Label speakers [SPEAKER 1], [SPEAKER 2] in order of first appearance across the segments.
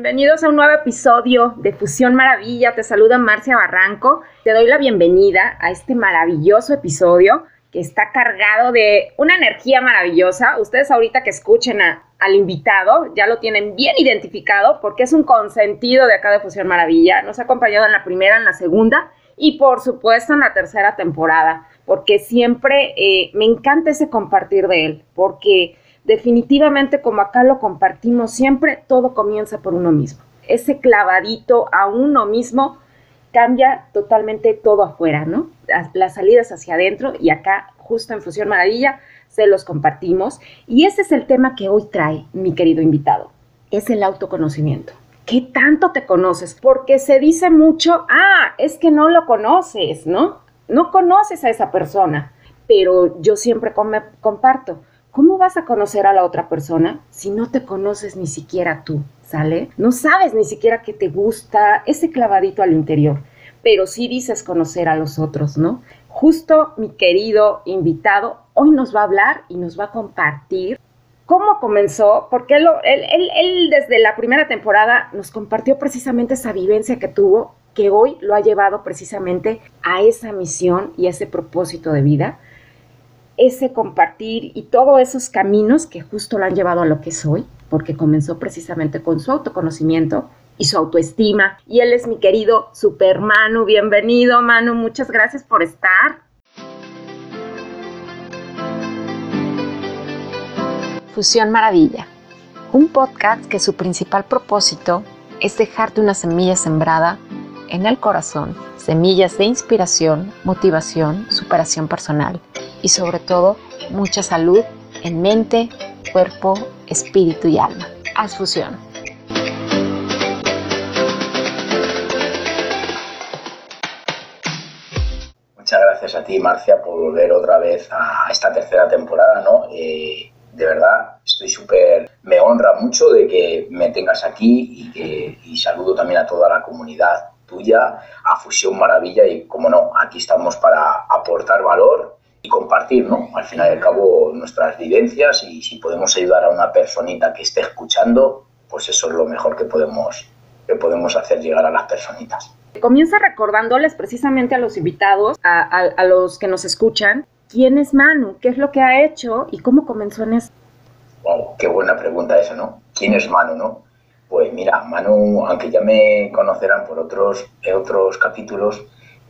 [SPEAKER 1] Bienvenidos a un nuevo episodio de Fusión Maravilla. Te saluda Marcia Barranco. Te doy la bienvenida a este maravilloso episodio que está cargado de una energía maravillosa. Ustedes ahorita que escuchen al invitado ya lo tienen bien identificado porque es un consentido de acá de Fusión Maravilla. Nos ha acompañado en la primera, en la segunda y por supuesto en la tercera temporada porque siempre eh, me encanta ese compartir de él porque definitivamente como acá lo compartimos siempre, todo comienza por uno mismo. Ese clavadito a uno mismo cambia totalmente todo afuera, ¿no? Las, salidas hacia adentro y acá justo en Fusión Maravilla se los compartimos. Y ese es el tema que hoy trae mi querido invitado, es el autoconocimiento. ¿Qué tanto te conoces? Porque se dice mucho, ah, es que no lo conoces, ¿no? No conoces a esa persona, pero yo siempre comparto, ¿Cómo vas a conocer a la otra persona si no te conoces ni siquiera tú? ¿Sale? No sabes ni siquiera que te gusta ese clavadito al interior, pero sí dices conocer a los otros, ¿no? Justo mi querido invitado hoy nos va a hablar y nos va a compartir cómo comenzó, porque él, él, desde la primera temporada nos compartió precisamente esa vivencia que tuvo, que hoy lo ha llevado precisamente a esa misión y a ese propósito de vida ese compartir y todos esos caminos que justo lo han llevado a lo que soy, porque comenzó precisamente con su autoconocimiento y su autoestima. Y él es mi querido Super Manu. Bienvenido, Manu. Muchas gracias por estar.
[SPEAKER 2] Fusión Maravilla, un podcast que su principal propósito es dejarte una semilla sembrada en el corazón, semillas de inspiración, motivación, superación personal y sobre todo mucha salud en mente, cuerpo, espíritu y alma. Haz fusión.
[SPEAKER 3] Muchas gracias a ti, Marcia, por volver otra vez a esta tercera temporada, ¿no? Eh, de verdad, estoy súper, me honra mucho de que me tengas aquí y, y saludo también a toda la comunidad tuya, a Fusión Maravilla y, como no, aquí estamos para aportar valor y compartir, ¿no? Al final y al cabo, nuestras vivencias y si podemos ayudar a una personita que esté escuchando, pues eso es lo mejor que podemos, que podemos hacer llegar a las personitas.
[SPEAKER 1] Comienza recordándoles precisamente a los invitados, a, a, los que nos escuchan, quién es Manu, qué es lo que ha hecho y cómo comenzó en eso.
[SPEAKER 3] Wow, qué buena pregunta esa, ¿no? ¿Quién es Manu, no? Pues mira, Manu, aunque ya me conocerán por otros, otros capítulos,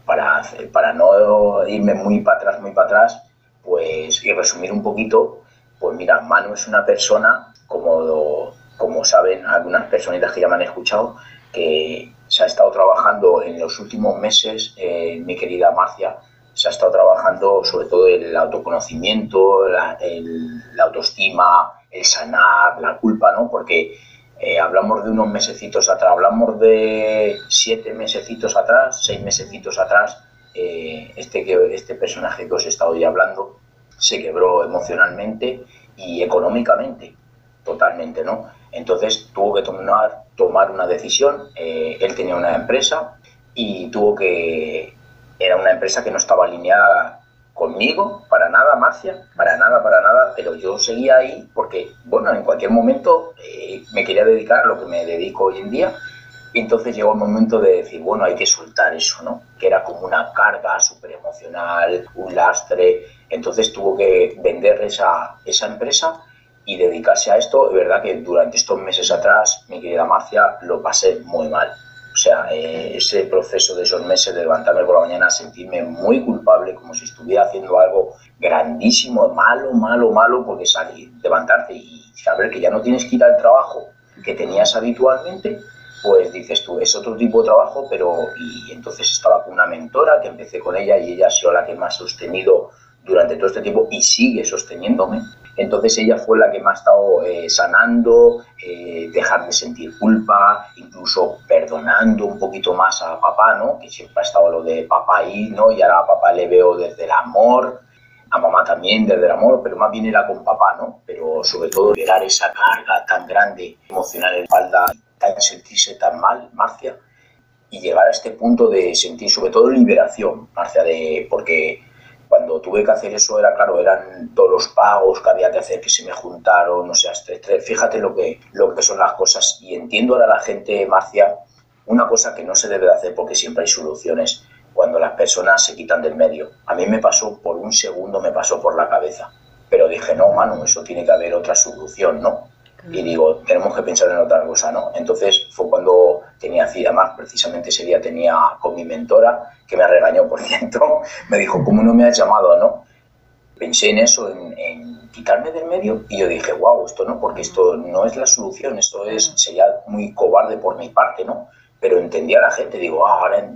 [SPEAKER 3] para, para no irme muy para atrás, muy para atrás, pues, y resumir un poquito, pues mira, Manu es una persona, como, como saben algunas personitas que ya me han escuchado, que se ha estado trabajando en los últimos meses, eh, mi querida Marcia, se ha estado trabajando sobre todo el autoconocimiento, la, la autoestima, el sanar, la culpa, ¿no? Porque eh, hablamos de unos mesecitos atrás, hablamos de siete mesecitos atrás, seis mesecitos atrás, eh, este, que, este personaje que os he estado hoy hablando se quebró emocionalmente y económicamente, totalmente, ¿no? Entonces tuvo que tomar, tomar una decisión, eh, él tenía una empresa y tuvo que, era una empresa que no estaba alineada conmigo, para nada, Marcia, para nada, para nada, pero yo seguía ahí porque, bueno, en cualquier momento eh, me quería dedicar lo que me dedico hoy en día. Y entonces llegó el momento de decir, bueno, hay que soltar eso, ¿no? Que era como una carga súper emocional, un lastre. Entonces tuvo que vender esa, esa empresa y dedicarse a esto. Es verdad que durante estos meses atrás, mi querida Marcia, lo pasé muy mal o sea, eh, ese proceso de esos meses de levantarme por la mañana, sentirme muy culpable, como si estuviera haciendo algo grandísimo, malo, malo, malo, porque salir, levantarte y saber que ya no tienes que ir al trabajo que tenías habitualmente, pues dices tú, es otro tipo de trabajo, pero y entonces estaba con una mentora que empecé con ella y ella ha sido la que me ha sostenido durante todo este tiempo y sigue sosteniéndome. Entonces ella fue la que me ha estado eh, sanando, eh, dejar de sentir culpa, incluso perdonando un poquito más a papá, ¿no? Que siempre ha estado lo de papá ahí, ¿no? Y ahora a papá le veo desde el amor, a mamá también desde el amor, pero más bien era con papá, ¿no? Pero sobre todo liberar esa carga tan grande emocional en la espalda, tan sentirse tan mal, Marcia, y llegar a este punto de sentir sobre todo liberación, Marcia, de porque cuando tuve que hacer eso era claro, eran todos los pagos que había que hacer que se me juntaron, no sé, fíjate lo que, lo que son las cosas y entiendo ahora la gente, Marcia, una cosa que no se debe de hacer porque siempre hay soluciones cuando las personas se quitan del medio. A mí me pasó por un segundo, me pasó por la cabeza, pero dije, no, mano, eso tiene que haber otra solución, ¿no? Y digo, tenemos que pensar en otra cosa, ¿no? Entonces fue cuando tenía más precisamente ese día tenía con mi mentora, que me regañó, por cierto, me dijo, ¿cómo no me has llamado, no? Pensé en eso, en, quitarme del medio, y yo dije, wow, esto no, porque esto no es la solución, esto es, sería muy cobarde por mi parte, ¿no? Pero entendía a la gente, digo, ah, ahora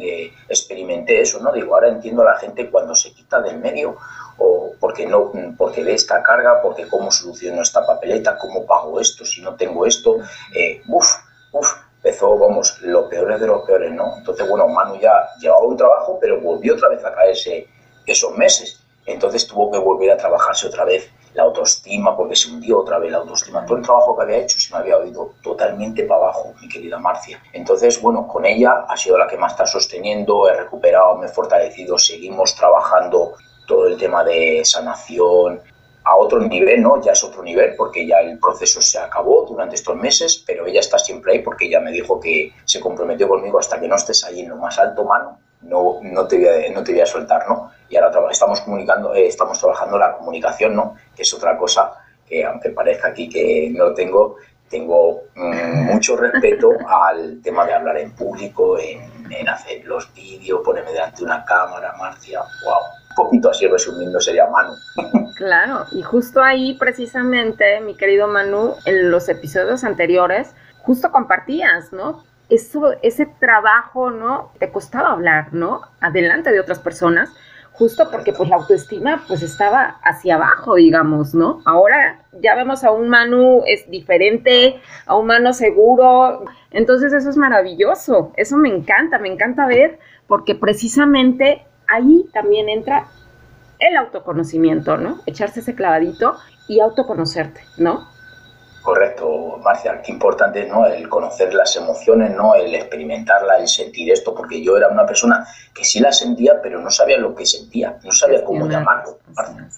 [SPEAKER 3] experimenté eso, ¿no? Digo, ahora entiendo a la gente cuando se quita del medio o porque no porque ve esta carga, porque cómo soluciono esta papeleta, cómo pago esto si no tengo esto, eh, uf, uf, empezó, vamos, lo peor de los peores, ¿no? Entonces, bueno, Manu ya llevaba un trabajo, pero volvió otra vez a caerse esos meses. Entonces tuvo que volver a trabajarse otra vez la autoestima, porque se hundió otra vez la autoestima. Todo el trabajo que había hecho se me había oído totalmente para abajo, mi querida Marcia. Entonces, bueno, con ella ha sido la que más está sosteniendo, he recuperado, me he fortalecido, seguimos trabajando todo el tema de sanación a otro nivel, ¿no? Ya es otro nivel porque ya el proceso se acabó durante estos meses, pero ella está siempre ahí porque ella me dijo que se comprometió conmigo hasta que no estés ahí en lo más alto, mano, no, no, te, voy a, no te voy a soltar, ¿no? Y ahora estamos comunicando, eh, estamos trabajando la comunicación, ¿no? Que es otra cosa que aunque parezca aquí que no tengo, tengo mm, mucho respeto al tema de hablar en público, en, en hacer los vídeos, ponerme delante de una cámara, Marcia, wow poquito así resumiendo sería Manu.
[SPEAKER 1] Claro, y justo ahí precisamente, mi querido Manu, en los episodios anteriores, justo compartías, ¿no? Eso, ese trabajo, ¿no? Te costaba hablar, ¿no? Adelante de otras personas, justo porque pues la autoestima pues estaba hacia abajo, digamos, ¿no? Ahora ya vemos a un Manu es diferente, a un Manu seguro, entonces eso es maravilloso, eso me encanta, me encanta ver porque precisamente ahí también entra el autoconocimiento, ¿no? Echarse ese clavadito y autoconocerte, ¿no?
[SPEAKER 3] Correcto, Marcia, qué importante es ¿no? el conocer las emociones, ¿no? el experimentarla, el sentir esto, porque yo era una persona que sí la sentía, pero no sabía lo que sentía, no sabía cómo llamarlo,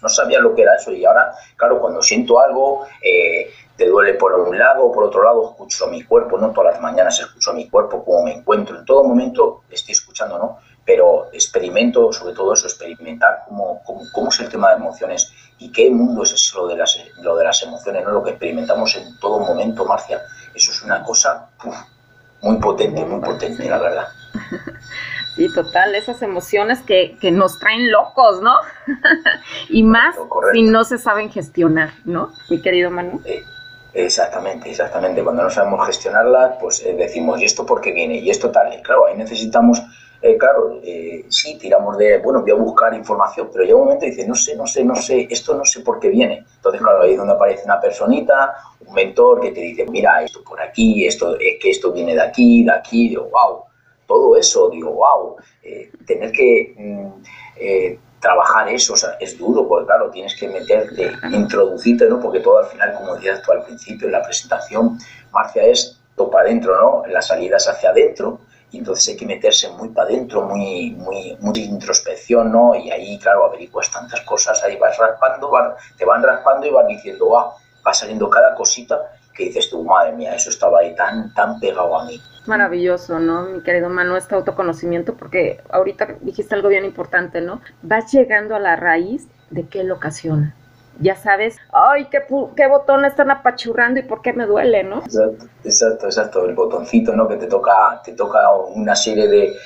[SPEAKER 3] no sabía lo que era eso. Y ahora, claro, cuando siento algo, eh, te duele por un lado o por otro lado, escucho a mi cuerpo, ¿no? Todas las mañanas escucho a mi cuerpo, cómo me encuentro, en todo momento estoy escuchando, ¿no? Pero experimento, sobre todo eso, experimentar cómo, cómo, es el tema de emociones y qué mundo es eso lo de las, lo de las emociones, ¿no? lo que experimentamos en todo momento, Marcia. Eso es una cosa muy potente, muy potente, la verdad.
[SPEAKER 1] Sí, total, esas emociones que, que nos traen locos, ¿no? y más si no se saben gestionar, ¿no? Mi querido Manu.
[SPEAKER 3] Eh, exactamente, exactamente. Cuando no sabemos gestionarlas, pues eh, decimos, ¿y esto por qué viene? Y esto tal. Y claro, ahí necesitamos eh, claro, eh, sí, tiramos de, bueno, voy a buscar información, pero llega un momento y dice, no sé, no sé, no sé, esto no sé por qué viene. Entonces, claro, ahí es donde aparece una personita, un mentor que te dice, mira, esto por aquí, esto es que esto viene de aquí, de aquí, digo, wow, todo eso, digo, wow, eh, tener que mm, trabajar eso, o sea, es duro, porque claro, tienes que meterte, introducirte, ¿no? Porque todo al final, como decías tú al principio en la presentación, Marcia es topa adentro, ¿no? Las salidas hacia adentro, y entonces hay que meterse muy para adentro, muy, muy, muy introspección, ¿no? Y ahí, claro, averiguas tantas cosas, ahí vas raspando, te van raspando y van diciendo, ah, va saliendo cada cosita que dices tú, madre mía, eso estaba ahí tan, tan pegado a mí.
[SPEAKER 1] Maravilloso, ¿no? Mi querido Manu, este autoconocimiento, porque ahorita dijiste algo bien importante, ¿no? Vas llegando a la raíz de qué lo ocasiona ya sabes, ay, qué, qué botón están apachurrando y por qué me duele, ¿no?
[SPEAKER 3] Exacto, exacto, exacto, el botoncito, ¿no? Que te toca, te toca una serie de,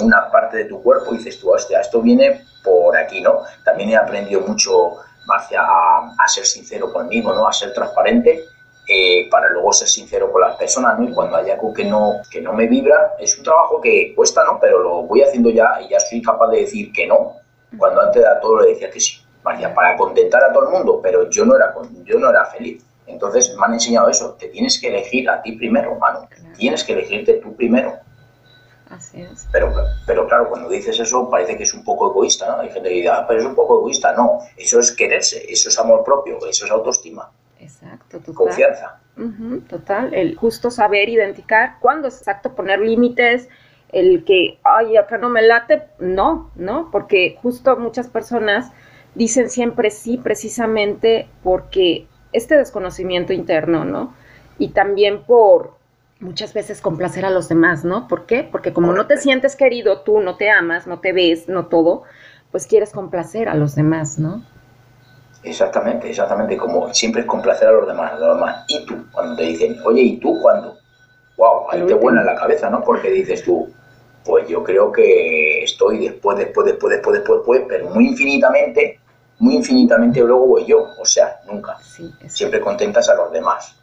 [SPEAKER 3] una parte de tu cuerpo y dices tú, hostia, esto viene por aquí, ¿no? También he aprendido mucho, Marcia, a, ser sincero conmigo, ¿no? A ser transparente. Eh, para luego ser sincero con las personas, ¿no? Y cuando hay algo que no, que no me vibra, es un trabajo que cuesta, ¿no? Pero lo voy haciendo ya y ya soy capaz de decir que no, cuando antes de todo le decía que sí para contentar a todo el mundo, pero yo no era, yo no era feliz. Entonces me han enseñado eso, te tienes que elegir a ti primero, mano. Tienes que elegirte tú primero.
[SPEAKER 1] Así es.
[SPEAKER 3] Pero, pero claro, cuando dices eso parece que es un poco egoísta, ¿no? Hay gente que dice, ah, pero es un poco egoísta. No, eso es quererse, eso es amor propio, eso es autoestima.
[SPEAKER 1] Exacto,
[SPEAKER 3] total. Confianza.
[SPEAKER 1] total, el justo saber identificar cuándo es exacto poner límites, el que, ay, acá no me late, no, ¿no? Porque justo muchas personas dicen siempre sí precisamente porque este desconocimiento interno, ¿no? Y también por muchas veces complacer a los demás, ¿no? ¿Por qué? Porque como no te sientes querido, tú no te amas, no te ves, no todo, pues quieres complacer a los demás, ¿no?
[SPEAKER 3] Exactamente, exactamente, como siempre es complacer a los demás, a los demás. Y tú, cuando te dicen, oye, ¿y tú cuándo? Wow, ahí te vuela la cabeza, ¿no? Porque dices tú, pues yo creo que estoy después, después, después, después, después, después, pero muy infinitamente, muy infinitamente luego voy yo, o sea, nunca. siempre contentas a los demás.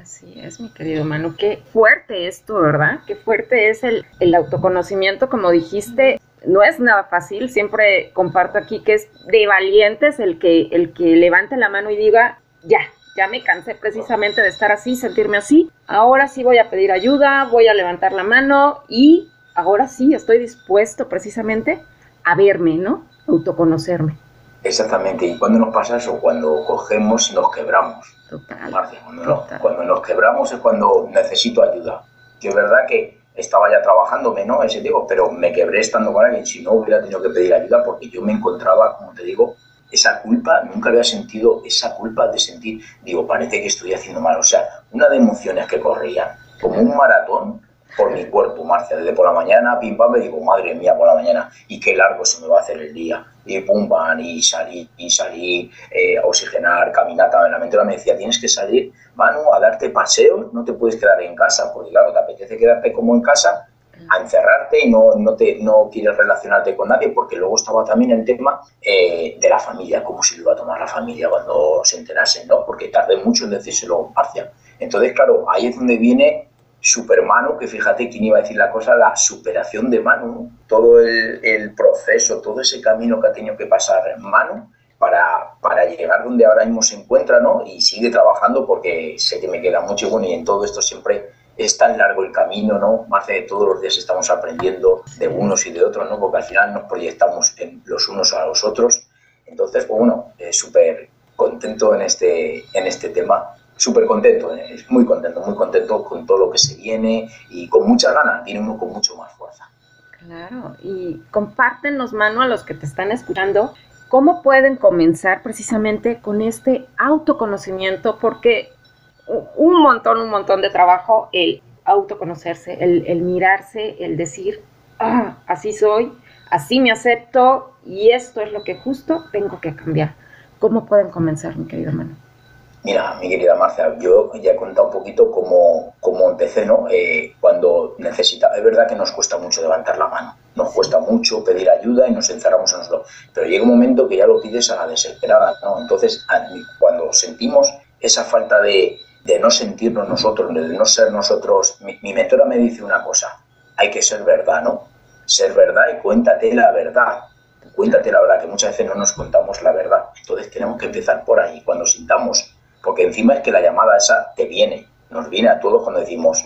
[SPEAKER 1] Así es, mi querido Manu. Qué fuerte esto, ¿verdad? Qué fuerte es el, el autoconocimiento, como dijiste, no es nada fácil, siempre comparto aquí que es de valientes el que, el que levante la mano y diga, ya, ya me cansé precisamente de estar así, sentirme así, ahora sí voy a pedir ayuda, voy a levantar la mano y ahora sí estoy dispuesto precisamente a verme, ¿no? Autoconocerme.
[SPEAKER 3] Exactamente, y cuando nos pasa eso, cuando cogemos y nos quebramos. Total. cuando, Nos, cuando nos quebramos es cuando necesito ayuda. Que es verdad que estaba ya trabajándome, ¿no? Ese digo, pero me quebré estando con alguien, si no hubiera tenido que pedir ayuda porque yo me encontraba, como te digo, esa culpa, nunca había sentido esa culpa de sentir, digo, parece que estoy haciendo mal, o sea, una de emociones que corrían, como un maratón, por mi cuerpo, Marcia, desde por la mañana, pim pam, me digo, madre mía, por la mañana, y qué largo se me va a hacer el día, y pum pam, y salir, y salir, eh, oxigenar, caminata, la mentora me decía, tienes que salir, Manu, a darte paseos, no te puedes quedar en casa, porque claro, te apetece quedarte como en casa, a encerrarte y no, no, te, no quieres relacionarte con nadie, porque luego estaba también el tema eh, de la familia, cómo se iba a tomar la familia cuando se enterase, ¿no? Porque tardé mucho en decírselo Marcia. Entonces, claro, ahí es donde viene Supermano, que fíjate quién iba a decir la cosa, la superación de Manu, todo el, proceso, todo ese camino que ha tenido que pasar Manu para, para llegar donde ahora mismo se encuentra, ¿no? Y sigue trabajando porque sé que me queda mucho bueno y en todo esto siempre es tan largo el camino, ¿no? Más de todos los días estamos aprendiendo de unos y de otros, ¿no? Porque al final nos proyectamos en los unos a los otros. Entonces, pues bueno, súper contento en este, en este tema súper contento, eh, muy contento, muy contento con todo lo que se viene y con muchas ganas, tiene uno con mucho más fuerza.
[SPEAKER 1] Claro, y compártenos, Manu, a los que te están escuchando, cómo pueden comenzar precisamente con este autoconocimiento, porque un montón, un montón de trabajo el autoconocerse, el, mirarse, el decir, ah, así soy, así me acepto y esto es lo que justo tengo que cambiar. ¿Cómo pueden comenzar, mi querido Manu?
[SPEAKER 3] Mira, mi querida Marcia, yo ya he contado un poquito cómo, cómo empecé, ¿no? Eh, cuando necesita, es verdad que nos cuesta mucho levantar la mano, nos cuesta mucho pedir ayuda y nos encerramos en nosotros, pero llega un momento que ya lo pides a la desesperada, ¿no? Entonces, cuando sentimos esa falta de, de no sentirnos nosotros, de no ser nosotros, mi, mi mentora me dice una cosa, hay que ser verdad, ¿no? Ser verdad y cuéntate la verdad, cuéntate la verdad, que muchas veces no nos contamos la verdad. Entonces tenemos que empezar por ahí. Cuando sintamos porque encima es que la llamada esa te viene, nos viene a todos cuando decimos,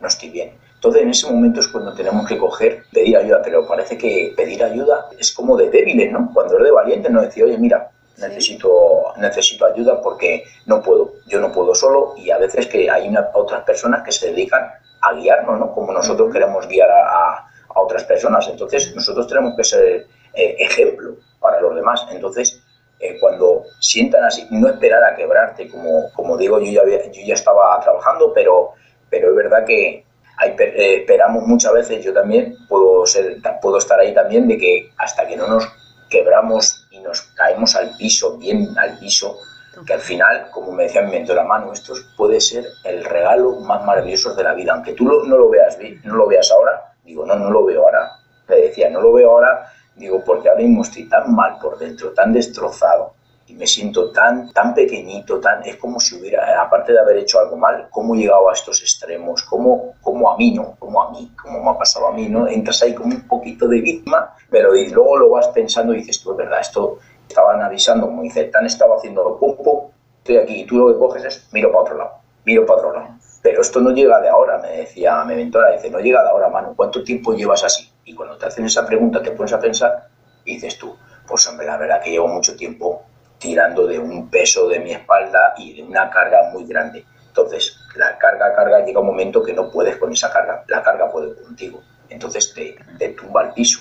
[SPEAKER 3] no estoy bien. Entonces en ese momento es cuando tenemos que coger, pedir ayuda, pero parece que pedir ayuda es como de débiles, ¿no? Cuando es de valiente no decir, oye, mira, necesito, necesito ayuda porque no puedo, yo no puedo solo y a veces que hay una, otras personas que se dedican a guiarnos, ¿no? Como nosotros queremos guiar a, otras personas. Entonces nosotros tenemos que ser eh, ejemplo para los demás. Entonces eh, cuando sientan así, no esperar a quebrarte, como, como digo, yo ya, yo ya estaba trabajando, pero, pero es verdad que hay, eh, esperamos muchas veces, yo también puedo, ser, puedo estar ahí también, de que hasta que no nos quebramos y nos caemos al piso, bien al piso, que al final, como me decía mi mentora Manu, esto puede ser el regalo más maravilloso de la vida, aunque tú no lo veas, no lo veas ahora, digo, no, no lo veo ahora, le decía, no lo veo ahora Digo, porque ahora mismo estoy tan mal por dentro, tan destrozado, y me siento tan, tan pequeñito, tan, es como si hubiera, aparte de haber hecho algo mal, cómo he llegado a estos extremos, cómo, cómo a mí, ¿no? Como a mí, como me ha pasado a mí, ¿no? Entras ahí como un poquito de víctima, pero luego lo vas pensando y dices, tú, es verdad, esto estaban avisando, como dice, tan estaba haciendo pum, pum, estoy aquí, y tú lo que coges es, miro para otro lado, miro para otro lado. Pero esto no llega de ahora, me decía mi mentora, dice, no llega de ahora, mano, ¿cuánto tiempo llevas así? Y cuando te hacen esa pregunta, te pones a pensar y dices tú, pues hombre, la verdad que llevo mucho tiempo tirando de un peso de mi espalda y de una carga muy grande. Entonces, la carga, carga, llega un momento que no puedes con esa carga, la carga puede contigo. Entonces, te, te tumba al piso.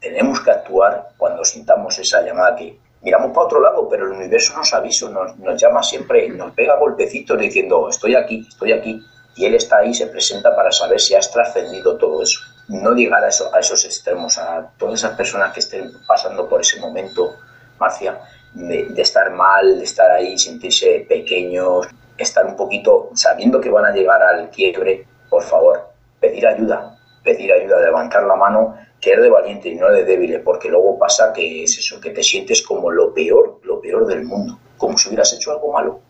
[SPEAKER 3] Tenemos que actuar cuando sintamos esa llamada que miramos para otro lado, pero el universo nos avisa, nos, nos llama siempre, nos pega golpecitos diciendo, estoy aquí, estoy aquí, y él está ahí, se presenta para saber si has trascendido todo eso. No llegar a, eso, a esos extremos, a todas esas personas que estén pasando por ese momento, Marcia, de, de estar mal, de estar ahí, sentirse pequeños, estar un poquito sabiendo que van a llegar al quiebre, por favor, pedir ayuda, pedir ayuda, levantar la mano que es de valiente y no de débil, porque luego pasa que es eso, que te sientes como lo peor, lo peor del mundo, como si hubieras hecho algo malo.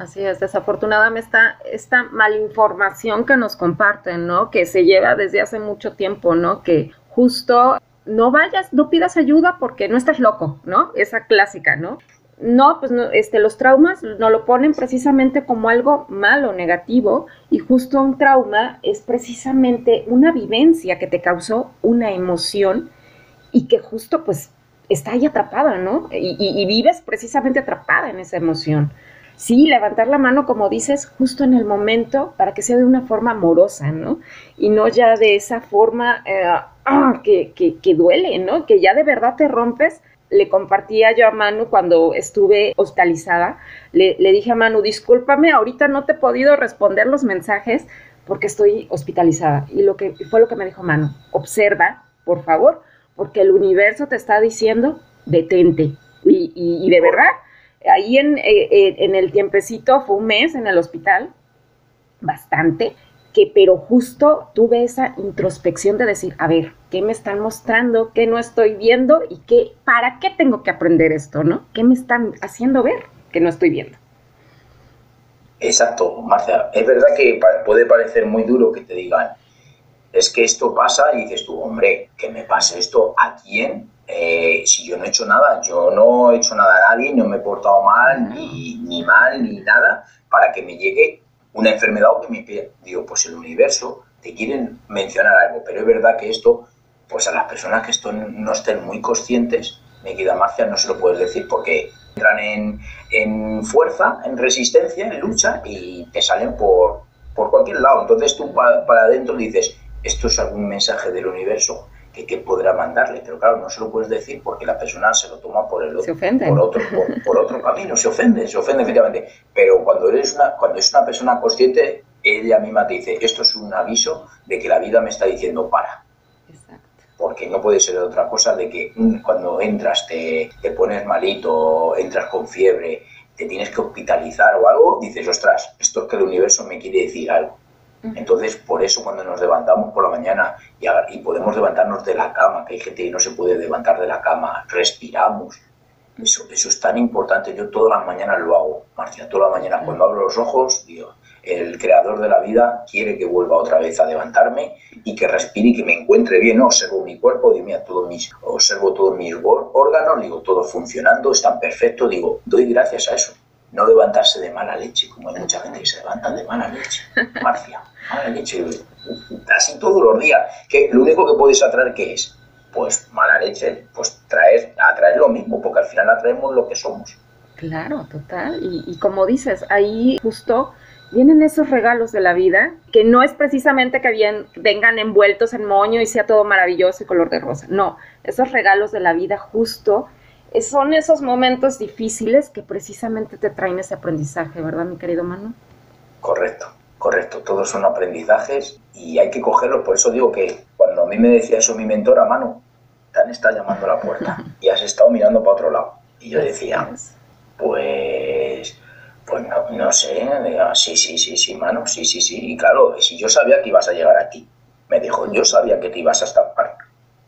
[SPEAKER 1] Así es, desafortunadamente esta, esta malinformación que nos comparten, ¿no? Que se lleva desde hace mucho tiempo, ¿no? Que justo no vayas, no pidas ayuda porque no estás loco, ¿no? Esa clásica, ¿no? no, pues no, este, los traumas no lo ponen precisamente como algo malo, negativo, y justo un trauma es precisamente una vivencia que te causó una emoción y que justo pues está ahí atrapada, ¿no? Y, y, vives precisamente atrapada en esa emoción. Sí, levantar la mano, como dices, justo en el momento para que sea de una forma amorosa, ¿no? Y no ya de esa forma eh, ah, que, que, duele, ¿no? Que ya de verdad te rompes le compartía yo a Manu cuando estuve hospitalizada. Le, dije a Manu, discúlpame, ahorita no te he podido responder los mensajes porque estoy hospitalizada. Y lo que fue lo que me dijo Manu, observa, por favor, porque el universo te está diciendo, detente. Y, y de verdad, ahí en, eh, eh en el tiempecito, fue un mes en el hospital, bastante, que pero justo tuve esa introspección de decir, a ver, ¿qué me están mostrando? ¿Qué no estoy viendo? ¿Y qué, para qué tengo que aprender esto? ¿no? ¿Qué me están haciendo ver que no estoy viendo?
[SPEAKER 3] Exacto, Marcia. Es verdad que puede parecer muy duro que te digan, es que esto pasa y dices tú, hombre, que me pase esto a quién, eh, si yo no he hecho nada, yo no he hecho nada a nadie, no me he portado mal, ni, ni mal, ni nada, para que me llegue una enfermedad o que me digo, pues el universo te quieren mencionar algo, pero es verdad que esto, pues a las personas que esto no estén muy conscientes, me queda Marcia, no se lo puedes decir porque entran en, en fuerza, en resistencia, en lucha y te salen por, por cualquier lado. Entonces tú para, para adentro dices, esto es algún mensaje del universo que, que, podrá mandarle, pero claro, no se lo puedes decir porque la persona se lo toma por el
[SPEAKER 1] se
[SPEAKER 3] por otro, por, por, otro camino, se ofende, se ofende efectivamente. Pero cuando eres una, cuando es una persona consciente, ella misma te dice, esto es un aviso de que la vida me está diciendo para. Exacto. Porque no puede ser otra cosa de que cuando entras te, te pones malito, entras con fiebre, te tienes que hospitalizar o algo, dices, ostras, esto es que el universo me quiere decir algo. Entonces, por eso cuando nos levantamos por la mañana y, y, podemos levantarnos de la cama, que hay gente que no se puede levantar de la cama, respiramos. Eso, eso es tan importante. Yo todas las mañanas lo hago, Marcia, todas las mañanas. Cuando abro los ojos, digo, el creador de la vida quiere que vuelva otra vez a levantarme y que respire y que me encuentre bien. ¿no? Observo mi cuerpo, digo, mira, todo mis, observo todos mis órganos, digo, todo funcionando, están perfecto, digo, doy gracias a eso. No levantarse de mala leche, como hay mucha gente que se levanta de mala leche. Marcia, mala leche, así todos los días. Que lo único que puedes atraer, ¿qué es? Pues mala leche, pues traer, atraer lo mismo, porque al final atraemos lo que somos.
[SPEAKER 1] Claro, total. Y, y como dices, ahí justo vienen esos regalos de la vida, que no es precisamente que bien, vengan envueltos en moño y sea todo maravilloso y color de rosa. No, esos regalos de la vida justo son esos momentos difíciles que precisamente te traen ese aprendizaje, ¿verdad, mi querido Manu?
[SPEAKER 3] Correcto, correcto. Todos son aprendizajes y hay que cogerlos. Por eso digo que cuando a mí me decía eso mi mentora, Manu, te está llamando a la puerta y has estado mirando para otro lado. Y yo decía, pues, pues no, no sé, sí, sí, sí, sí, Manu, sí, sí, sí. Y claro, si yo sabía que ibas a llegar aquí, me dijo, yo sabía que te ibas a estampar.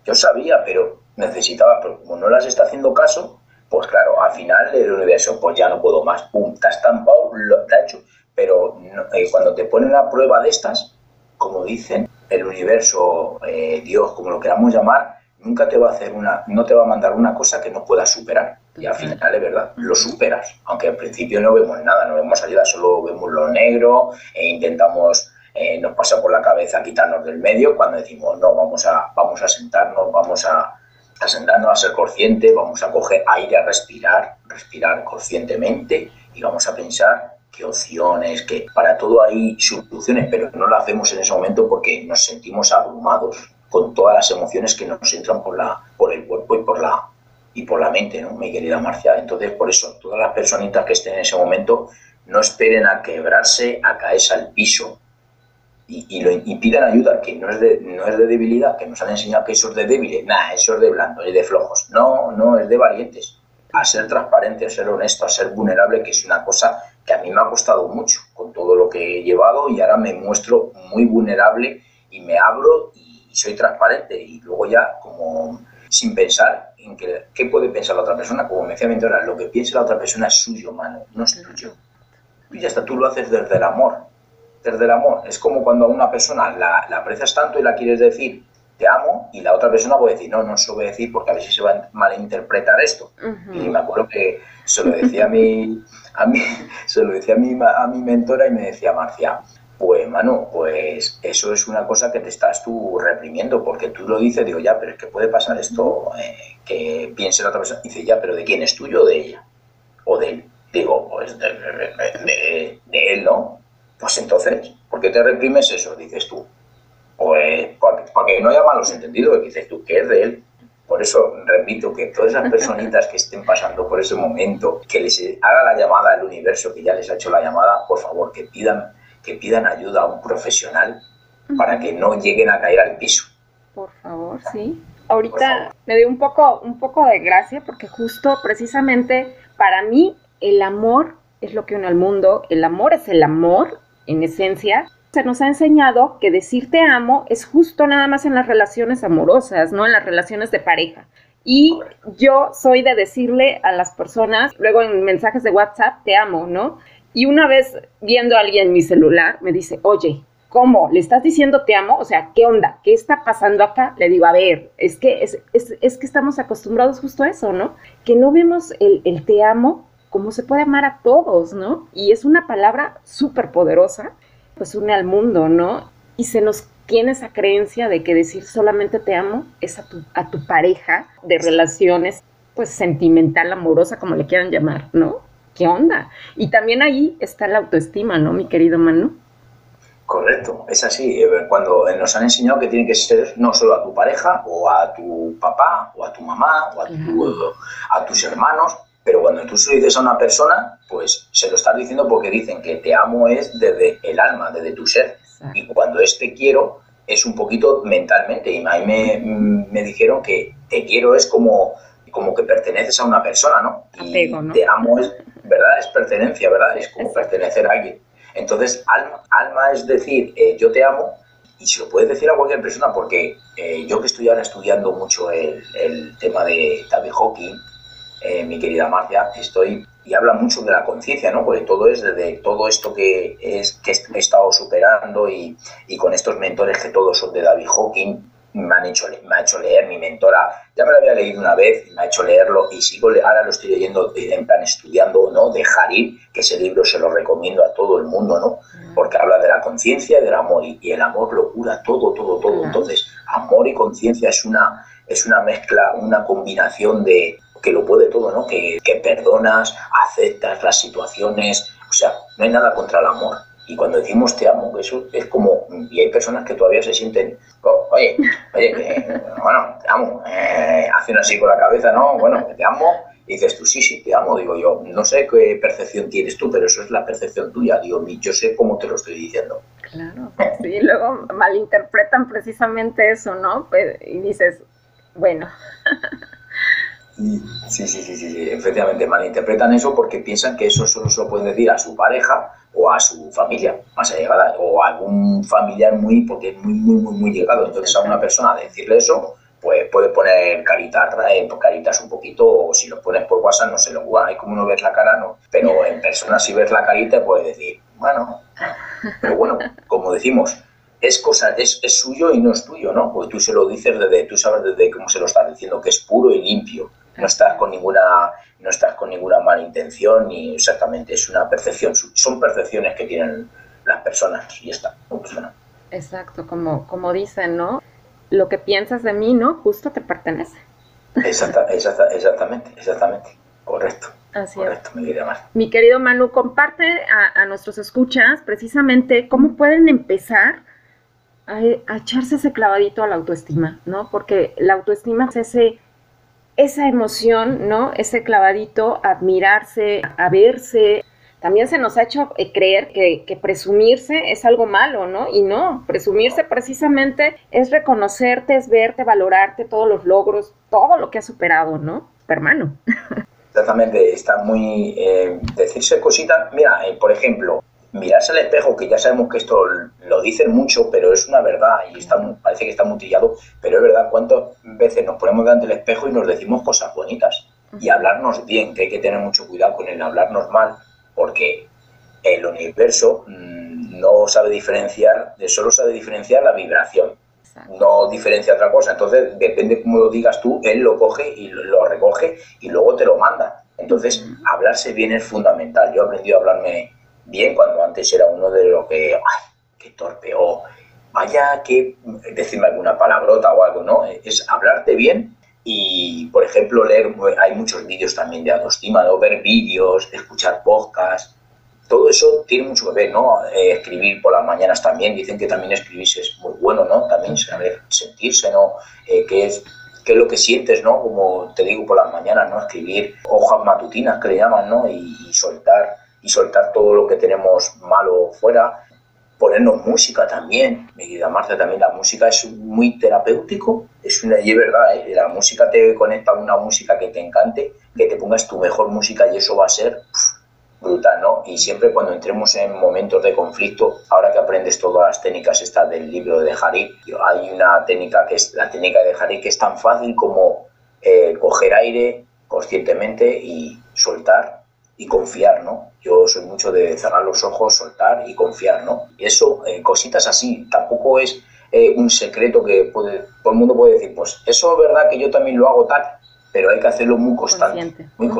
[SPEAKER 3] Yo sabía, pero necesitaba, pero como no las está haciendo caso, pues claro, al final el universo, pues ya no puedo más, pum, te ha estampado, lo, te ha hecho. Pero no, eh, cuando te ponen una prueba de estas, como dicen, el universo, eh, Dios, como lo queramos llamar, nunca te va a hacer una, no te va a mandar una cosa que no puedas superar. Y al final, es verdad, lo superas. Aunque al principio no vemos nada, no vemos ayuda, solo vemos lo negro e intentamos eh, nos pasa por la cabeza quitarnos del medio cuando decimos no, vamos a, vamos a sentarnos, vamos a, a sentarnos a ser conscientes, vamos a coger aire a respirar, respirar conscientemente y vamos a pensar qué opciones, que para todo hay soluciones, pero no lo hacemos en ese momento porque nos sentimos abrumados. con todas las emociones que nos entran por, la, por el cuerpo y por la, y por la mente, ¿no? Mi querida Marcia. Entonces, por eso, todas las personitas que estén en ese momento, no esperen a quebrarse, a caerse al piso y, y, lo, y pidan ayuda, que no es, de, no es de debilidad, que nos han enseñado que eso es de débiles, nada, eso es de blandos y de flojos. No, no, es de valientes. A ser transparente, a ser honesto, a ser vulnerable, que es una cosa que a mí me ha costado mucho con todo lo que he llevado y ahora me muestro muy vulnerable y me abro y soy transparente y luego ya como sin pensar en que, qué puede pensar la otra persona, como me decía mi mentora, lo que piense la otra persona es suyo, mano, no es tuyo. Y ya está, tú lo haces desde el amor, desde el amor. Es como cuando a una persona la, la aprecias tanto y la quieres decir, te amo, y la otra persona puede decir, no, no se lo voy a decir porque a ver si se va a malinterpretar esto. Uh -huh. Y me acuerdo que se lo decía a mi, a mí, se lo decía a mi, a mi mentora y me decía, Marcia, pues Manu, pues eso es una cosa que te estás tú reprimiendo, porque tú lo dices, digo, ya, pero es que puede pasar esto, eh, que piense la otra persona, dice, ya, pero ¿de quién es tuyo o de ella? O de él. Digo, pues de, de, de, de él, ¿no? Pues entonces, ¿por qué te reprimes eso? Dices tú. Pues para, para que no haya malos entendidos, dices tú, que es de él. Por eso repito que todas esas personitas que estén pasando por ese momento, que les haga la llamada al universo que ya les ha hecho la llamada, por favor, que pidan, que pidan ayuda a un profesional para que no lleguen a caer al piso.
[SPEAKER 1] Por favor, sí. Ahorita me dio un poco, un poco de gracia porque justo precisamente para mí el amor es lo que une al mundo, el amor es el amor en esencia. Se nos ha enseñado que decir te amo es justo nada más en las relaciones amorosas, no en las relaciones de pareja. Y yo soy de decirle a las personas, luego en mensajes de WhatsApp, te amo, ¿no? Y una vez viendo a alguien en mi celular, me dice, oye, ¿cómo? ¿Le estás diciendo te amo? O sea, ¿qué onda? ¿Qué está pasando acá? Le digo, a ver, es que, es, es, es que estamos acostumbrados justo a eso, ¿no? Que no vemos el, el te amo como se puede amar a todos, ¿no? Y es una palabra súper poderosa, pues une al mundo, ¿no? Y se nos tiene esa creencia de que decir solamente te amo es a tu, a tu pareja de relaciones, pues sentimental, amorosa, como le quieran llamar, ¿no? ¿Qué onda? Y también ahí está la autoestima, ¿no, mi querido Manu?
[SPEAKER 3] Correcto, es así. Cuando nos han enseñado que tiene que ser no solo a tu pareja, o a tu papá, o a tu mamá, o a, tu, a tus hermanos, pero cuando tú se lo dices a una persona, pues se lo estás diciendo porque dicen que te amo es desde el alma, desde tu ser. Exacto. Y cuando es te quiero, es un poquito mentalmente. Y a mí me, me dijeron que te quiero es como, como que perteneces a una persona, ¿no? Y
[SPEAKER 1] Apego, ¿no?
[SPEAKER 3] te amo es, ¿verdad? Es pertenencia, ¿verdad? Es como Exacto. pertenecer a alguien. Entonces, alma, alma es decir, eh, yo te amo, y se lo puedes decir a cualquier persona, porque eh, yo que estoy ahora estudiando mucho el, el tema de David Hawking, eh, mi querida Marcia, estoy y habla mucho de la conciencia, ¿no? Porque todo es desde todo esto que es que he estado superando y, y, con estos mentores que todos son de David Hawking me han hecho me ha hecho leer mi mentora. Ya me lo había leído una vez me ha hecho leerlo y sigo ahora lo estoy leyendo en plan estudiando no dejar ir que ese libro se lo recomiendo a todo el mundo no porque habla de la conciencia y del amor y, y, el amor lo cura todo todo todo. Entonces amor y conciencia es una es una mezcla una combinación de que lo puede todo, ¿no? Que, que, perdonas, aceptas las situaciones, o sea, no hay nada contra el amor. Y cuando decimos te amo, eso es como, y hay personas que todavía se sienten, oh, oye, oye, que, bueno, te amo, eh, hacen así con la cabeza, ¿no? Bueno, te amo, y dices tú, sí, sí, te amo, digo yo, no sé qué percepción tienes tú, pero eso es la percepción tuya, digo, yo sé cómo te lo estoy diciendo.
[SPEAKER 1] Claro, sí, luego malinterpretan precisamente eso, ¿no? Pues, y dices, bueno.
[SPEAKER 3] Sí, sí, sí, sí, efectivamente, malinterpretan eso porque piensan que eso solo se lo pueden decir a su pareja o a su familia más allegada o a algún familiar muy, porque es muy, muy, muy, muy llegado. Entonces a una persona decirle eso, pues puede poner caritas, eh, caritas un poquito o si lo pones por WhatsApp no se lo hay como no ves la cara, no. Pero en persona si ves la carita puedes decir, bueno, pero bueno, como decimos, es cosa, es, es, suyo y no es tuyo, ¿no? Porque tú se lo dices desde, tú sabes desde cómo se lo estás diciendo, que es puro y limpio. No estás con ninguna, no estás con ninguna mala intención ni exactamente, es una percepción, son percepciones que tienen las personas y está.
[SPEAKER 1] Exacto, como, como dicen, ¿no? Lo que piensas de mí, ¿no? Justo te pertenece.
[SPEAKER 3] Exacta, exacta, exactamente, exactamente, correcto.
[SPEAKER 1] Así
[SPEAKER 3] Correcto,
[SPEAKER 1] es.
[SPEAKER 3] mi
[SPEAKER 1] querido Manu, comparte a, a nuestros escuchas precisamente cómo pueden empezar a, echarse ese clavadito a la autoestima, ¿no? Porque la autoestima es ese, esa emoción, ¿no? Ese clavadito admirarse, a verse. También se nos ha hecho eh, creer que, que, presumirse es algo malo, ¿no? Y no, presumirse precisamente es reconocerte, es verte, valorarte todos los logros, todo lo que has superado, ¿no? Hermano.
[SPEAKER 3] Exactamente, está muy... Eh, decirse cositas, mira, eh, por ejemplo, mirarse al espejo, que ya sabemos que esto lo dicen mucho, pero es una verdad y está, parece que está mutillado, pero es verdad cuántas veces nos ponemos delante del espejo y nos decimos cosas bonitas y hablarnos bien, que hay que tener mucho cuidado con el hablarnos mal, porque el universo mm, no sabe diferenciar, solo sabe diferenciar la vibración, no diferencia otra cosa. Entonces, depende cómo lo digas tú, él lo coge y lo, recoge y luego te lo manda. Entonces, hablarse bien es fundamental. Yo he aprendido a hablarme bien cuando antes era uno de lo que, ¡ay, qué torpe! Vaya que decirme alguna palabrota o algo, ¿no? Es hablarte bien y, por ejemplo, leer, hay muchos vídeos también de autoestima, ¿no? Ver vídeos, escuchar podcasts. Todo eso tiene mucho que ver, ¿no? Eh, escribir por las mañanas también, dicen que también escribir es muy bueno, ¿no? También saber sentirse, ¿no? Eh, qué es qué es lo que sientes, ¿no? Como te digo por las mañanas, ¿no? Escribir hojas matutinas que le llaman, ¿no? y soltar y soltar todo lo que tenemos malo fuera, ponernos música también. Mi querida Marta, también la música es muy terapéutico, es una, y verdad, ¿eh? la música te conecta a una música que te encante, que te pongas tu mejor música y eso va a ser brutal, ¿no? Y siempre cuando entremos en momentos de conflicto, ahora que aprendes todas las técnicas estas del libro de Harit, hay una técnica que es la técnica de Harit que es tan fácil como eh, coger aire conscientemente y soltar y confiar, ¿no? Yo soy mucho de cerrar los ojos, soltar y confiar, ¿no? Y eso, eh, cositas así, tampoco es eh, un secreto que puede, todo el mundo puede decir, pues eso es verdad que yo también lo hago tal, pero hay que hacerlo muy constante, muy,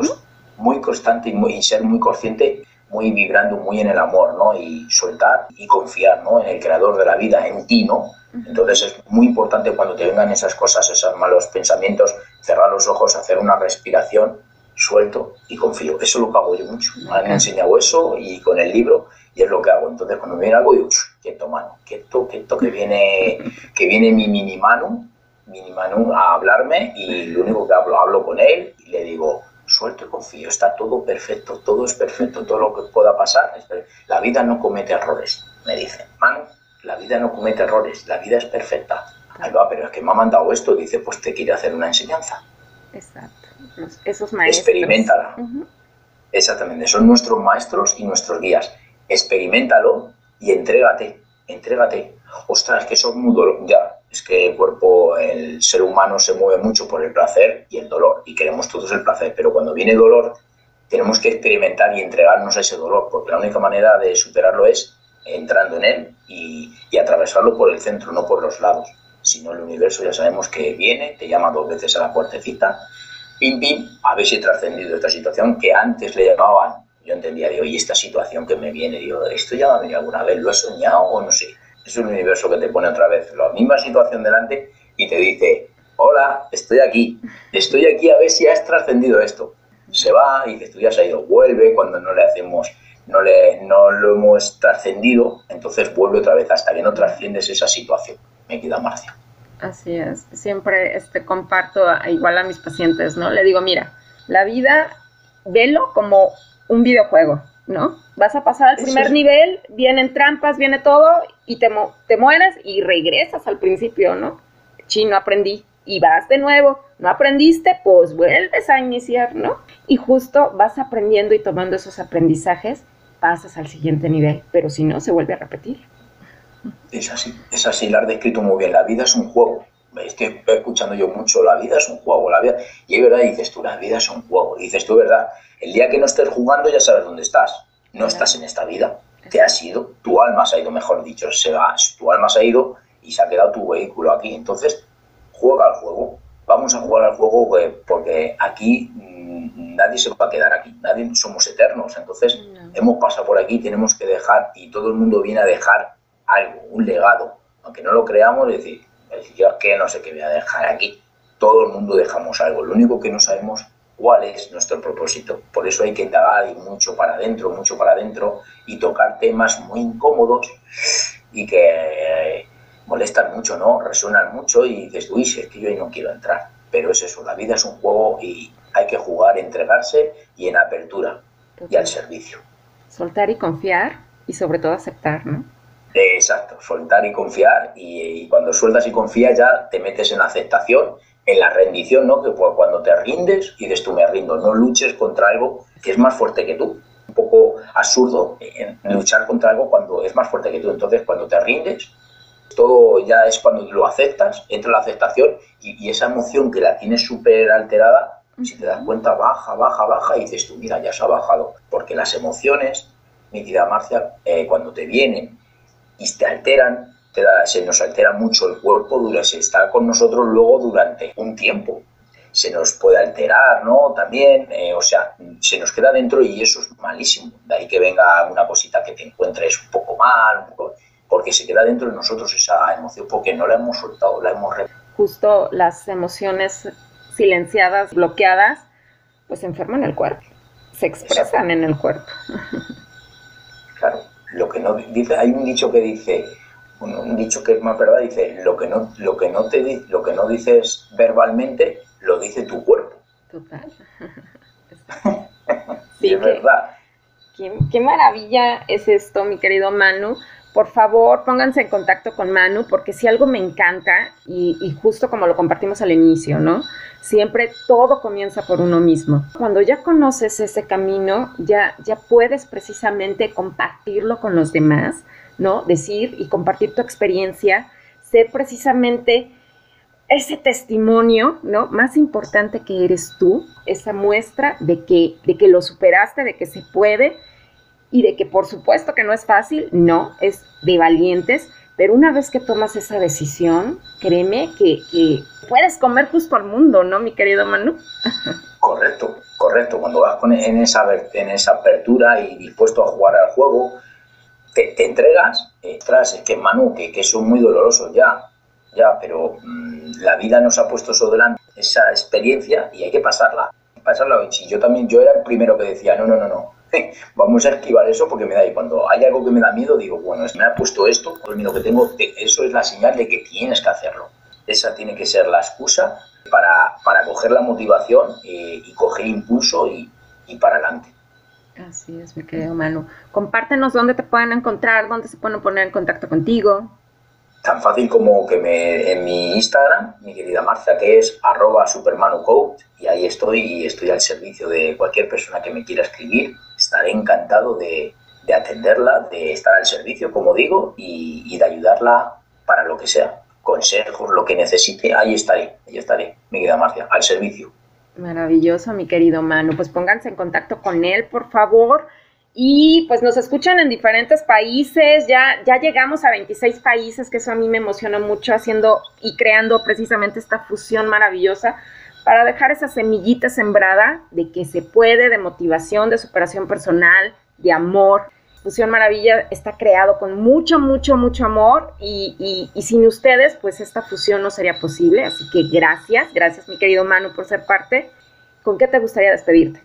[SPEAKER 3] muy constante y, muy, ser muy consciente, muy vibrando, muy en el amor, ¿no? Y soltar y confiar, ¿no? En el creador de la vida, en ti, ¿no? Entonces es muy importante cuando te vengan esas cosas, esos malos pensamientos, cerrar los ojos, hacer una respiración suelto y confío. Eso es lo que hago yo mucho. Me han enseñado eso y con el libro y es lo que hago. Entonces cuando me viene algo digo, quieto mano, quieto, quieto, que viene, que viene mi mini mano, mini mano a hablarme y lo único que hablo, hablo con él y le digo, suelto y confío, está todo perfecto, todo es perfecto, todo lo que pueda pasar. La vida no comete errores, me dice. Mano, la vida no comete errores, la vida es perfecta. Ahí va, pero es que me ha mandado esto, dice, pues te quiere hacer una enseñanza.
[SPEAKER 1] Exacto esos maestros.
[SPEAKER 3] Experimentala. Exactamente, son nuestros maestros y nuestros guías. Experimentalo y entrégate, entrégate. Ostras, que son muy dolor. Ya, es que el cuerpo, el ser humano se mueve mucho por el placer y el dolor, y queremos todos el placer, pero cuando viene dolor, tenemos que experimentar y entregarnos a ese dolor, porque la única manera de superarlo es entrando en él y, y atravesarlo por el centro, no por los lados. Si no, el universo ya sabemos que viene, te llama dos veces a la puertecita pim, pim, a ver si he trascendido esta situación que antes le llamaban. Yo entendía, digo, y esta situación que me viene, digo, esto ya me ha venido alguna vez, lo he soñado o no sé. Es un universo que te pone otra vez la misma situación delante y te dice, hola, estoy aquí, estoy aquí a ver si has trascendido esto. Se va y dices, tú ya se ha ido, vuelve cuando no le hacemos, no, le, no lo hemos trascendido, entonces vuelve otra vez hasta que no trasciendes esa situación. Me queda Marcia.
[SPEAKER 1] Así es, siempre este, comparto igual a mis pacientes, ¿no? Le digo, mira, la vida, velo como un videojuego, ¿no? Vas a pasar al primer nivel, vienen trampas, viene todo, y te, te mueres y regresas al principio, ¿no? Chino, aprendí, y vas de nuevo, no aprendiste, pues vuelves a iniciar, ¿no? Y justo vas aprendiendo y tomando esos aprendizajes, pasas al siguiente nivel, pero si no, se vuelve a repetir.
[SPEAKER 3] Es así, es así, la has descrito muy bien. La vida es un juego. Estoy escuchando yo mucho, la vida es un juego, la vida. Y es verdad, dices tú, la vida es un juego. dices tú, verdad, el día que no estés jugando ya sabes dónde estás. No estás en esta vida. Te has ido, tu alma se ha ido, mejor dicho, se va, tu alma se ha ido y se ha quedado tu vehículo aquí. Entonces, juega al juego. Vamos a jugar al juego pues, porque aquí mm, nadie se va a quedar aquí, nadie somos eternos. Entonces, hemos pasado por aquí, tenemos que dejar y todo el mundo viene a dejar algo, un legado, aunque no lo creamos, es decir, yo es que no sé qué voy a dejar aquí. Todo el mundo dejamos algo, lo único que no sabemos cuál es nuestro propósito. Por eso hay que indagar y mucho para adentro, mucho para adentro y tocar temas muy incómodos y que, molestan mucho, ¿no? Resuenan mucho y dices, uy, si es que yo ahí no quiero entrar. Pero es eso, la vida es un juego y hay que jugar, entregarse y en apertura y al servicio.
[SPEAKER 1] Soltar y confiar y sobre todo aceptar, ¿no?
[SPEAKER 3] Exacto, soltar y confiar y, cuando sueltas y confías ya te metes en la aceptación, en la rendición, ¿no? Que cuando te rindes y dices tú me rindo, no luches contra algo que es más fuerte que tú. Un poco absurdo luchar contra algo cuando es más fuerte que tú. Entonces cuando te rindes, todo ya es cuando lo aceptas, entra la aceptación y, esa emoción que la tienes súper alterada, si te das cuenta, baja, baja, baja y dices tú, mira, ya se ha bajado. Porque las emociones, mi querida Marcia, eh, cuando te vienen y te alteran, te se nos altera mucho el cuerpo, dura, se está con nosotros luego durante un tiempo. Se nos puede alterar, ¿no? También, eh, o sea, se nos queda dentro y eso es malísimo. De ahí que venga una cosita que te encuentres un poco mal, porque se queda dentro de nosotros esa emoción, porque no la hemos soltado, la hemos...
[SPEAKER 1] Justo las emociones silenciadas, bloqueadas, pues enferman el cuerpo, se expresan en el cuerpo.
[SPEAKER 3] Claro, lo que no dice, hay un dicho que dice, un, dicho que es más verdad, dice, lo que no, lo que no te lo que no dices verbalmente, lo dice tu cuerpo.
[SPEAKER 1] Total.
[SPEAKER 3] sí, es verdad.
[SPEAKER 1] Qué, qué maravilla es esto, mi querido Manu por favor pónganse en contacto con Manu porque si algo me encanta y, justo como lo compartimos al inicio, ¿no? Siempre todo comienza por uno mismo. Cuando ya conoces ese camino, ya, ya puedes precisamente compartirlo con los demás, ¿no? Decir y compartir tu experiencia, ser precisamente ese testimonio, ¿no? Más importante que eres tú, esa muestra de que, de que lo superaste, de que se puede y de que por supuesto que no es fácil, no, es de valientes, pero una vez que tomas esa decisión, créeme que, puedes comer justo al mundo, ¿no, mi querido Manu?
[SPEAKER 3] Correcto, correcto. Cuando vas con, en, esa, en esa apertura y dispuesto a jugar al juego, te, entregas, eh, tras, es que Manu, que, que son muy dolorosos ya, ya, pero mm, la vida nos ha puesto eso delante, esa experiencia, y hay que pasarla. Pasarla. Si yo también, yo era el primero que decía, no, no, no, no, vamos a esquivar eso porque me da, y cuando hay algo que me da miedo, digo, bueno, me ha puesto esto, el miedo que tengo, eso es la señal de que tienes que hacerlo. Esa tiene que ser la excusa para, para coger la motivación eh, y coger impulso y, y para adelante.
[SPEAKER 1] Así es, mi querido Manu. Compártenos dónde te pueden encontrar, dónde se pueden poner en contacto contigo
[SPEAKER 3] tan fácil como que me, en mi Instagram, mi querida Marcia, que es arroba supermanucoach, y ahí estoy y estoy al servicio de cualquier persona que me quiera escribir. Estaré encantado de, atenderla, de estar al servicio, como digo, y, de ayudarla para lo que sea. Consejos, lo que necesite, ahí estaré, ahí estaré, mi querida Marcia, al servicio.
[SPEAKER 1] Maravilloso, mi querido Manu. Pues pónganse en contacto con él, por favor y pues nos escuchan en diferentes países, ya, ya llegamos a 26 países, que eso a mí me emociona mucho haciendo y creando precisamente esta fusión maravillosa para dejar esa semillita sembrada de que se puede, de motivación, de superación personal, de amor. Fusión Maravilla está creado con mucho, mucho, mucho amor y, sin ustedes pues esta fusión no sería posible. Así que gracias, gracias mi querido Manu por ser parte. ¿Con qué te gustaría despedirte?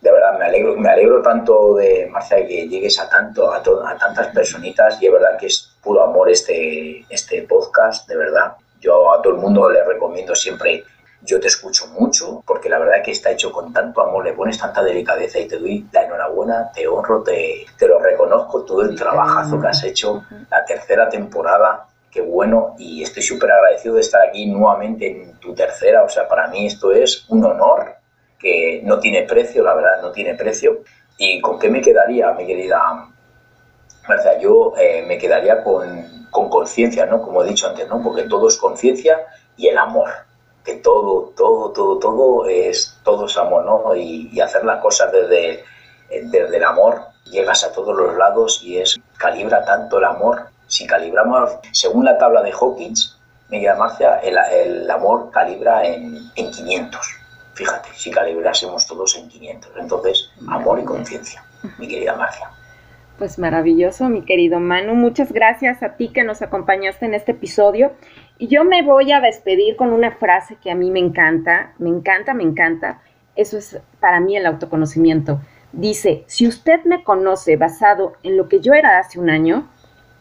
[SPEAKER 3] de verdad me alegro, me alegro tanto de Marcia que llegues a tanto, a, a tantas personitas y es verdad que es puro amor este, este podcast, de verdad. Yo a todo el mundo le recomiendo siempre, yo te escucho mucho, porque la verdad que está hecho con tanto amor, le pones tanta delicadeza y te doy la enhorabuena, te honro, te, te lo reconozco, todo el trabajazo que has hecho, la tercera temporada, qué bueno, y estoy súper agradecido de estar aquí nuevamente en tu tercera, o sea, para mí esto es un honor que no tiene precio, la verdad, no tiene precio. ¿Y con qué me quedaría, mi querida Marcia? Yo eh, me quedaría con conciencia, ¿no? Como he dicho antes, ¿no? Porque todo es conciencia y el amor. Que todo, todo, todo, todo es, todo es amor, ¿no? Y, hacer las cosas desde, desde el amor, llegas a todos los lados y es, calibra tanto el amor. Si calibramos, según la tabla de Hawkins, Miguel Marcia, el, el amor calibra en, en 500 Fíjate, si calibrásemos todos en 500. Entonces, amor y conciencia, mi querida Marcia.
[SPEAKER 1] Pues maravilloso, mi querido Manu. Muchas gracias a ti que nos acompañaste en este episodio. Y yo me voy a despedir con una frase que a mí me encanta, me encanta, me encanta. Eso es para mí el autoconocimiento. Dice, si usted me conoce basado en lo que yo era hace un año,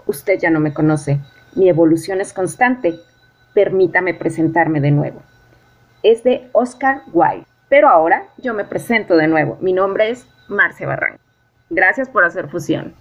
[SPEAKER 1] usted ya no me conoce. Mi evolución es constante. Permítame presentarme de nuevo. Es de Oscar Wilde. Pero ahora yo me presento de nuevo. Mi nombre es Marcia Barranco. Gracias por hacer fusión.